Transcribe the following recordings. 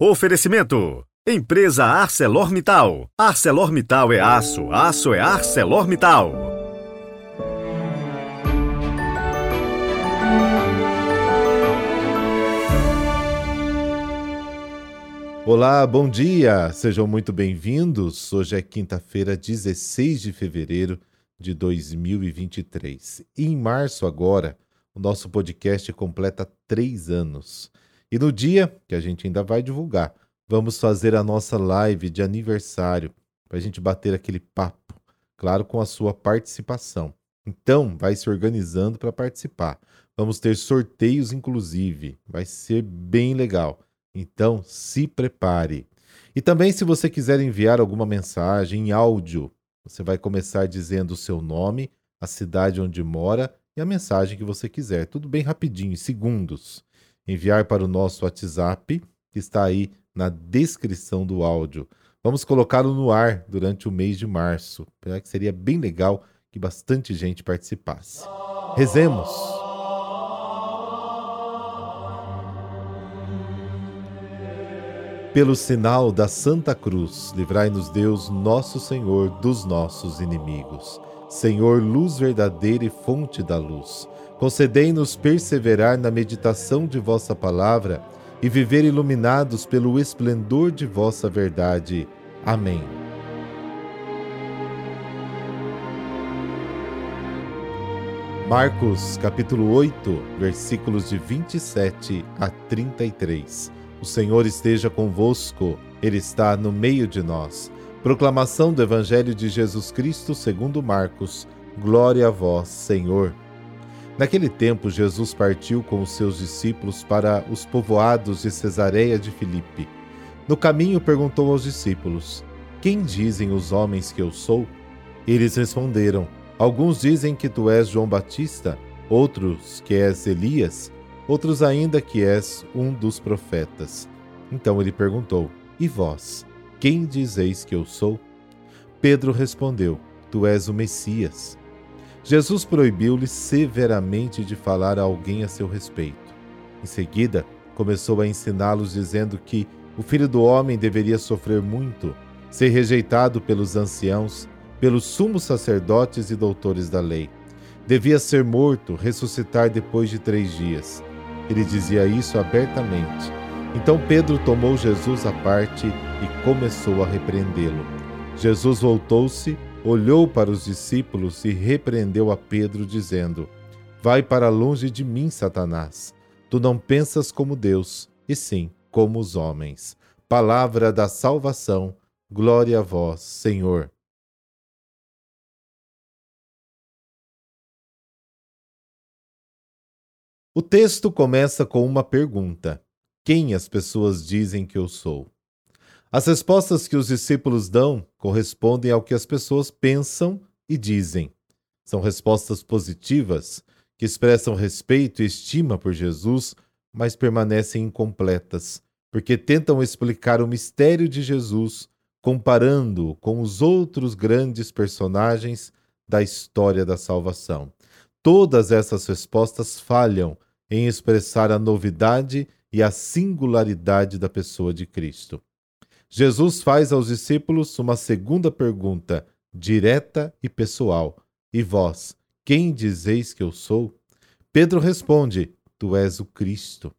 Oferecimento: Empresa ArcelorMittal. ArcelorMittal é aço, aço é ArcelorMittal. Olá, bom dia! Sejam muito bem-vindos. Hoje é quinta-feira, 16 de fevereiro de 2023. E em março, agora, o nosso podcast completa três anos. E no dia que a gente ainda vai divulgar, vamos fazer a nossa live de aniversário para a gente bater aquele papo, claro, com a sua participação. Então, vai se organizando para participar. Vamos ter sorteios, inclusive. Vai ser bem legal. Então, se prepare. E também, se você quiser enviar alguma mensagem em áudio, você vai começar dizendo o seu nome, a cidade onde mora e a mensagem que você quiser. Tudo bem rapidinho, em segundos enviar para o nosso WhatsApp, que está aí na descrição do áudio. Vamos colocá-lo no ar durante o mês de março, que seria bem legal que bastante gente participasse. Rezemos! Pelo sinal da Santa Cruz, livrai-nos Deus, nosso Senhor, dos nossos inimigos. Senhor, luz verdadeira e fonte da luz Concedei-nos perseverar na meditação de vossa palavra e viver iluminados pelo esplendor de vossa verdade. Amém. Marcos, capítulo 8, versículos de 27 a 33. O Senhor esteja convosco, Ele está no meio de nós. Proclamação do Evangelho de Jesus Cristo segundo Marcos. Glória a vós, Senhor. Naquele tempo, Jesus partiu com os seus discípulos para os povoados de Cesareia de Filipe. No caminho, perguntou aos discípulos: Quem dizem os homens que eu sou? Eles responderam: Alguns dizem que tu és João Batista, outros que és Elias, outros ainda que és um dos profetas. Então ele perguntou: E vós, quem dizeis que eu sou? Pedro respondeu: Tu és o Messias. Jesus proibiu-lhe severamente de falar a alguém a seu respeito. Em seguida, começou a ensiná-los, dizendo que o filho do homem deveria sofrer muito, ser rejeitado pelos anciãos, pelos sumos sacerdotes e doutores da lei. Devia ser morto, ressuscitar depois de três dias. Ele dizia isso abertamente. Então Pedro tomou Jesus à parte e começou a repreendê-lo. Jesus voltou-se olhou para os discípulos e repreendeu a Pedro, dizendo: Vai para longe de mim, Satanás. Tu não pensas como Deus, e sim como os homens. Palavra da salvação, glória a vós, Senhor. O texto começa com uma pergunta: Quem as pessoas dizem que eu sou? As respostas que os discípulos dão correspondem ao que as pessoas pensam e dizem. São respostas positivas, que expressam respeito e estima por Jesus, mas permanecem incompletas, porque tentam explicar o mistério de Jesus comparando-o com os outros grandes personagens da história da salvação. Todas essas respostas falham em expressar a novidade e a singularidade da pessoa de Cristo. Jesus faz aos discípulos uma segunda pergunta, direta e pessoal: E vós, quem dizeis que eu sou? Pedro responde: Tu és o Cristo.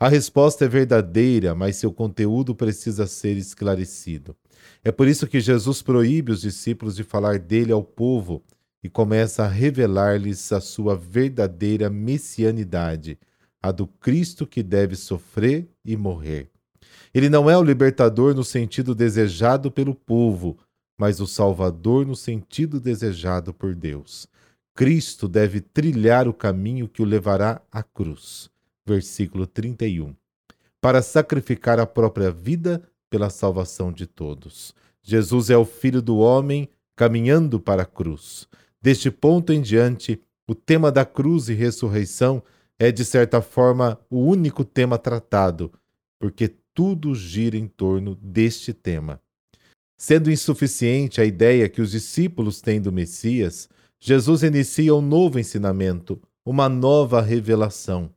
A resposta é verdadeira, mas seu conteúdo precisa ser esclarecido. É por isso que Jesus proíbe os discípulos de falar dele ao povo e começa a revelar-lhes a sua verdadeira messianidade, a do Cristo que deve sofrer e morrer. Ele não é o libertador no sentido desejado pelo povo, mas o salvador no sentido desejado por Deus. Cristo deve trilhar o caminho que o levará à cruz. Versículo 31. Para sacrificar a própria vida pela salvação de todos. Jesus é o Filho do homem caminhando para a cruz. Deste ponto em diante, o tema da cruz e ressurreição é, de certa forma, o único tema tratado, porque tudo gira em torno deste tema. Sendo insuficiente a ideia que os discípulos têm do Messias, Jesus inicia um novo ensinamento, uma nova revelação.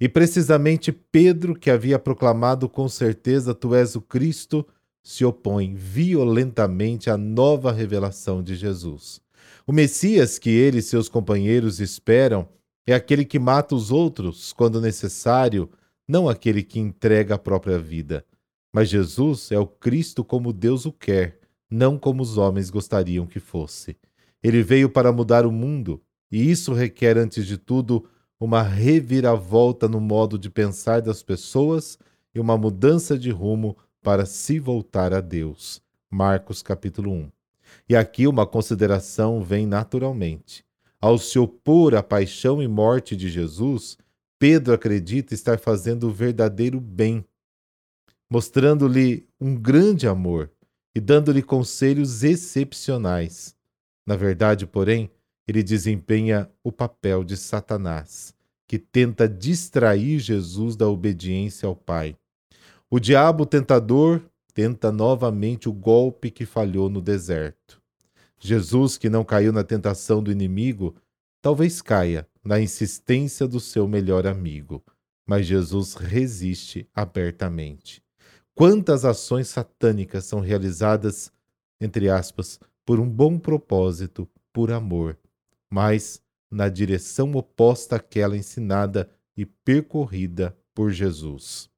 E precisamente Pedro, que havia proclamado com certeza tu és o Cristo, se opõe violentamente à nova revelação de Jesus. O Messias que ele e seus companheiros esperam é aquele que mata os outros quando necessário, não aquele que entrega a própria vida. Mas Jesus é o Cristo como Deus o quer, não como os homens gostariam que fosse. Ele veio para mudar o mundo, e isso requer, antes de tudo, uma reviravolta no modo de pensar das pessoas e uma mudança de rumo para se voltar a Deus. Marcos capítulo 1. E aqui uma consideração vem naturalmente. Ao se opor à paixão e morte de Jesus, Pedro acredita estar fazendo o verdadeiro bem, mostrando-lhe um grande amor e dando-lhe conselhos excepcionais. Na verdade, porém, ele desempenha o papel de Satanás, que tenta distrair Jesus da obediência ao Pai. O diabo tentador tenta novamente o golpe que falhou no deserto. Jesus, que não caiu na tentação do inimigo, talvez caia na insistência do seu melhor amigo, mas Jesus resiste abertamente. Quantas ações satânicas são realizadas, entre aspas, por um bom propósito, por amor, mas na direção oposta àquela ensinada e percorrida por Jesus.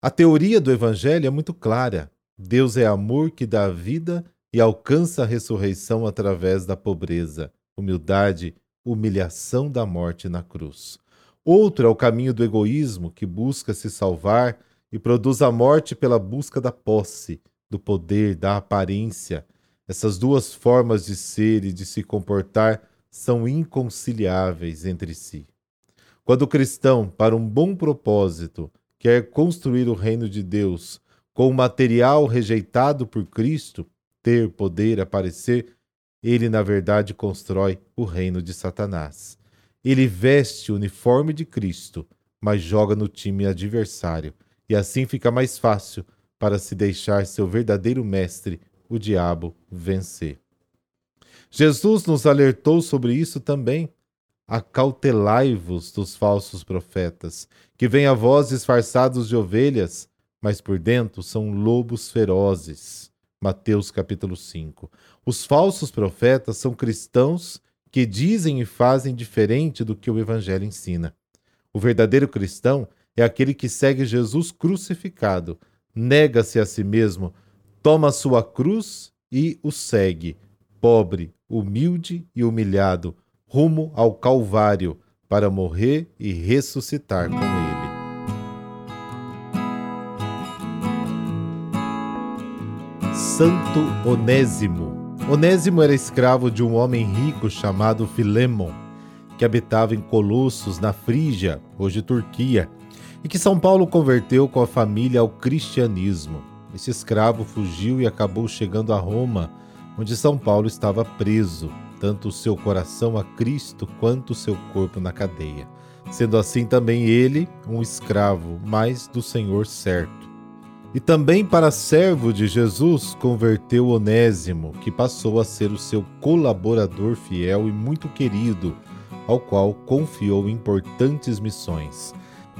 A teoria do Evangelho é muito clara. Deus é amor que dá vida e alcança a ressurreição através da pobreza, humildade, humilhação da morte na cruz. Outro é o caminho do egoísmo, que busca se salvar e produz a morte pela busca da posse, do poder, da aparência, essas duas formas de ser e de se comportar são inconciliáveis entre si. Quando o cristão, para um bom propósito, quer construir o reino de Deus com o material rejeitado por Cristo, ter, poder, aparecer, ele na verdade constrói o reino de Satanás. Ele veste o uniforme de Cristo, mas joga no time adversário, e assim fica mais fácil para se deixar seu verdadeiro mestre o diabo vencer. Jesus nos alertou sobre isso também. Acautelai-vos dos falsos profetas, que vêm a vós disfarçados de ovelhas, mas por dentro são lobos ferozes. Mateus capítulo 5. Os falsos profetas são cristãos que dizem e fazem diferente do que o evangelho ensina. O verdadeiro cristão é aquele que segue Jesus crucificado, nega-se a si mesmo, toma sua cruz e o segue, pobre, humilde e humilhado, rumo ao Calvário, para morrer e ressuscitar com ele. Santo Onésimo. Onésimo era escravo de um homem rico chamado Filemon, que habitava em Colossos, na Frígia, hoje Turquia, e que São Paulo converteu com a família ao cristianismo. Esse escravo fugiu e acabou chegando a Roma, onde São Paulo estava preso, tanto o seu coração a Cristo quanto o seu corpo na cadeia. Sendo assim também ele um escravo, mas do Senhor certo. E também para servo de Jesus converteu Onésimo, que passou a ser o seu colaborador fiel e muito querido, ao qual confiou importantes missões.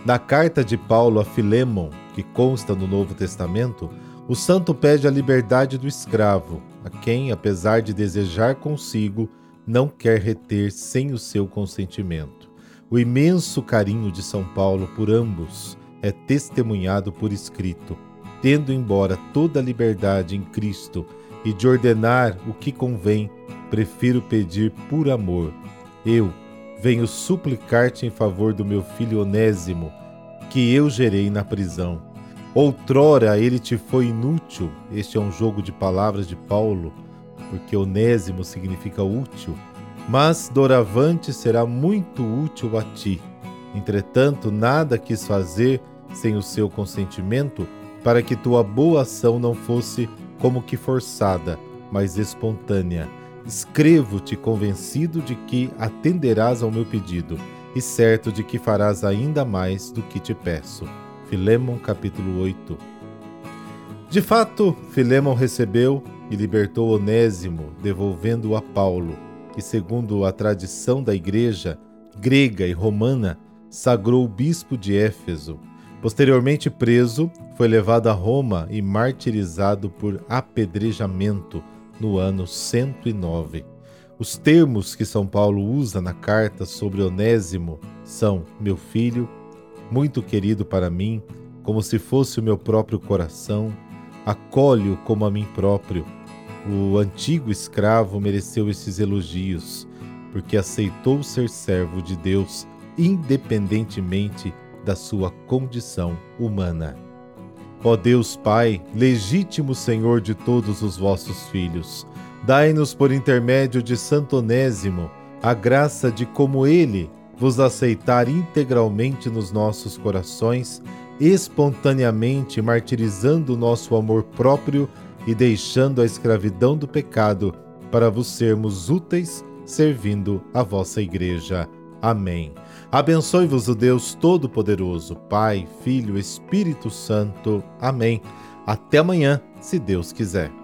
Na carta de Paulo a Filemon, que consta no Novo Testamento, o santo pede a liberdade do escravo, a quem, apesar de desejar consigo, não quer reter sem o seu consentimento. O imenso carinho de São Paulo por ambos é testemunhado por escrito, tendo embora toda a liberdade em Cristo e de ordenar o que convém, prefiro pedir por amor. Eu, venho suplicar-te em favor do meu filho Onésimo, que eu gerei na prisão. Outrora ele te foi inútil, este é um jogo de palavras de Paulo, porque Onésimo significa útil, mas doravante será muito útil a ti. Entretanto, nada quis fazer sem o seu consentimento, para que tua boa ação não fosse como que forçada, mas espontânea Escrevo-te convencido de que atenderás ao meu pedido e certo de que farás ainda mais do que te peço. Filemon capítulo 8. De fato, Filemon recebeu e libertou Onésimo, devolvendo-o a Paulo, que segundo a tradição da igreja grega e romana, sagrou o bispo de Éfeso. Posteriormente preso, foi levado a Roma e martirizado por apedrejamento no ano 109. Os termos que São Paulo usa na carta sobre Onésimo são meu filho, muito querido para mim, como se fosse o meu próprio coração, acolho como a mim próprio. O antigo escravo mereceu esses elogios, porque aceitou ser servo de Deus independentemente da sua condição humana. Ó Deus Pai, legítimo Senhor de todos os vossos filhos, dai-nos por intermédio de Santo Onésimo a graça de, como ele, vos aceitar integralmente nos nossos corações, espontaneamente martirizando o nosso amor próprio e deixando a escravidão do pecado, para vos sermos úteis servindo a vossa Igreja. Amém. Abençoe-vos o Deus Todo-Poderoso, Pai, Filho, Espírito Santo. Amém. Até amanhã, se Deus quiser.